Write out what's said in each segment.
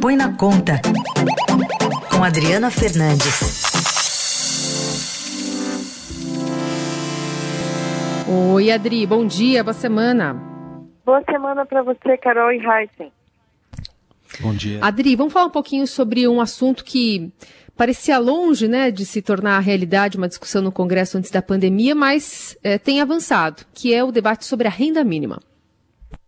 Põe na Conta, com Adriana Fernandes. Oi, Adri, bom dia, boa semana. Boa semana para você, Carol e Heisen. Bom dia. Adri, vamos falar um pouquinho sobre um assunto que parecia longe né, de se tornar realidade, uma discussão no Congresso antes da pandemia, mas é, tem avançado, que é o debate sobre a renda mínima.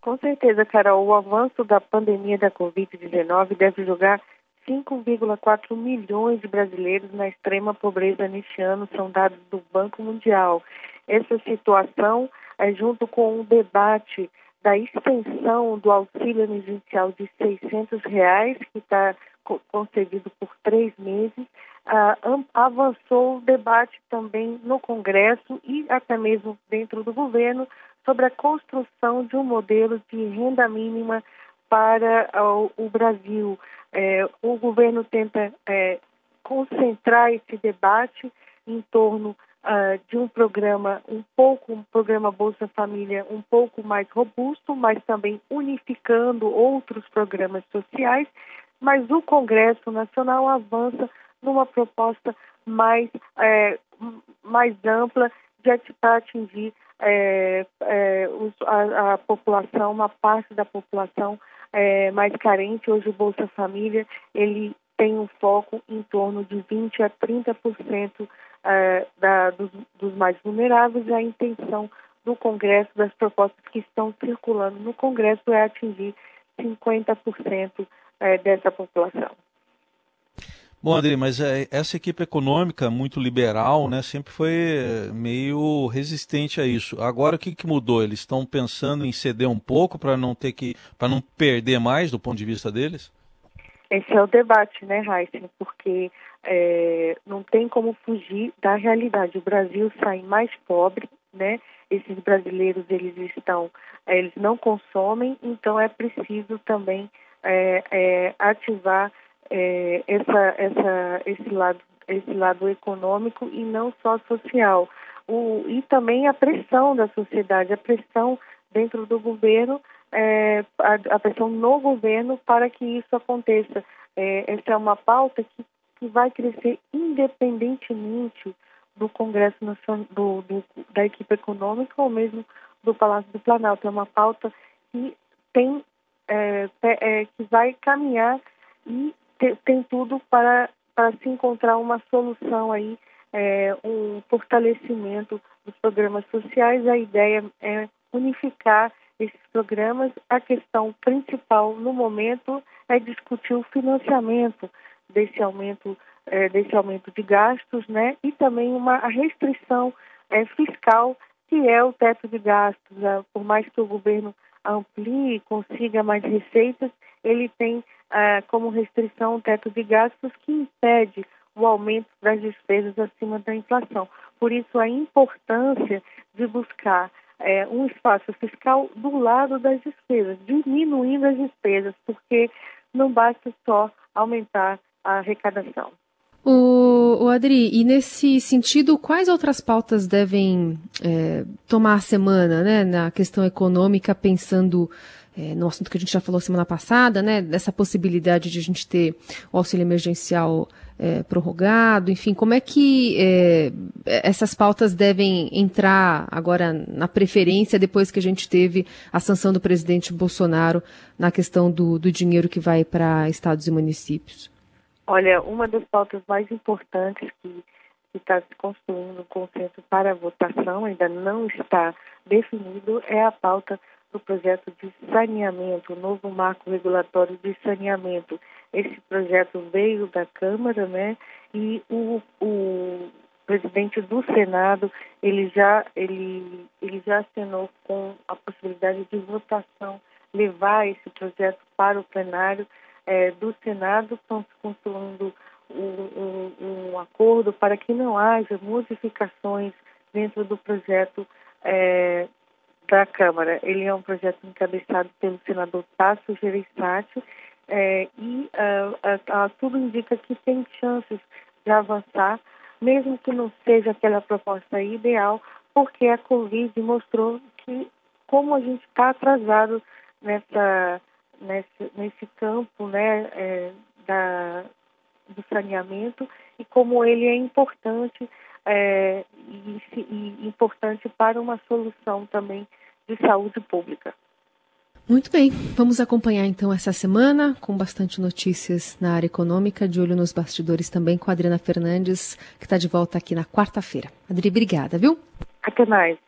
Com certeza, Carol, o avanço da pandemia da Covid-19 deve jogar 5,4 milhões de brasileiros na extrema pobreza neste ano, são dados do Banco Mundial. Essa situação, é, junto com o debate da extensão do auxílio emergencial de 600 reais, que está concedido por três meses, uh, avançou o debate também no Congresso e até mesmo dentro do governo sobre a construção de um modelo de renda mínima para o Brasil. É, o governo tenta é, concentrar esse debate em torno uh, de um programa um pouco, um programa Bolsa Família um pouco mais robusto, mas também unificando outros programas sociais, mas o Congresso Nacional avança numa proposta mais, é, mais ampla de atingir é, é, a, a, população, uma parte da população é, mais carente. Hoje o Bolsa Família ele tem um foco em torno de 20 a 30% é, da, dos, dos mais vulneráveis e a intenção do Congresso, das propostas que estão circulando no Congresso, é atingir 50% é, dessa população. Bom, André, mas é, essa equipe econômica muito liberal, né, sempre foi é, meio resistente a isso. Agora o que, que mudou? Eles estão pensando em ceder um pouco para não ter que, para não perder mais do ponto de vista deles? Esse é o debate, né, Heisen? Porque é, não tem como fugir da realidade. O Brasil sai mais pobre, né? Esses brasileiros eles estão, é, eles não consomem, então é preciso também é, é, ativar é, essa, essa, esse lado, esse lado econômico e não só social. O, e também a pressão da sociedade, a pressão dentro do governo, é, a, a, pressão no governo para que isso aconteça. É, essa é uma pauta que, que vai crescer independentemente do Congresso do, do, da equipe econômica ou mesmo do Palácio do Planalto. É uma pauta que tem é, é, que vai caminhar e te, tem tudo para, para se encontrar uma solução aí, é, um fortalecimento dos programas sociais. A ideia é unificar esses programas. A questão principal no momento é discutir o financiamento desse aumento é, desse aumento de gastos, né? E também uma restrição é, fiscal que é o teto de gastos. Né? Por mais que o governo amplie, consiga mais receitas, ele tem ah, como restrição o teto de gastos que impede o aumento das despesas acima da inflação. Por isso, a importância de buscar é, um espaço fiscal do lado das despesas, diminuindo as despesas, porque não basta só aumentar a arrecadação. O, o Adri, e nesse sentido, quais outras pautas devem é, tomar a semana, né, na questão econômica, pensando é, no assunto que a gente já falou semana passada, né, dessa possibilidade de a gente ter o auxílio emergencial é, prorrogado, enfim, como é que é, essas pautas devem entrar agora na preferência depois que a gente teve a sanção do presidente Bolsonaro na questão do, do dinheiro que vai para estados e municípios? Olha, uma das pautas mais importantes que está se construindo um consenso para a votação, ainda não está definido, é a pauta do projeto de saneamento, o novo marco regulatório de saneamento. Esse projeto veio da Câmara, né? E o, o presidente do Senado, ele já, ele, ele já assinou com a possibilidade de votação, levar esse projeto para o plenário é, do Senado estão se construindo um, um, um, acordo para que não haja modificações dentro do projeto é, da Câmara. Ele é um projeto encabeçado pelo senador Tasso Gereissati é, e uh, uh, tudo indica que tem chances de avançar, mesmo que não seja aquela proposta ideal, porque a Covid mostrou que como a gente está atrasado nessa nesse, nesse campo né, é, da, do saneamento e como ele é importante é, e, e importante para uma solução também de saúde pública. Muito bem, vamos acompanhar então essa semana com bastante notícias na área econômica, de olho nos bastidores também com a Adriana Fernandes, que está de volta aqui na quarta-feira. Adri, obrigada, viu? Até mais.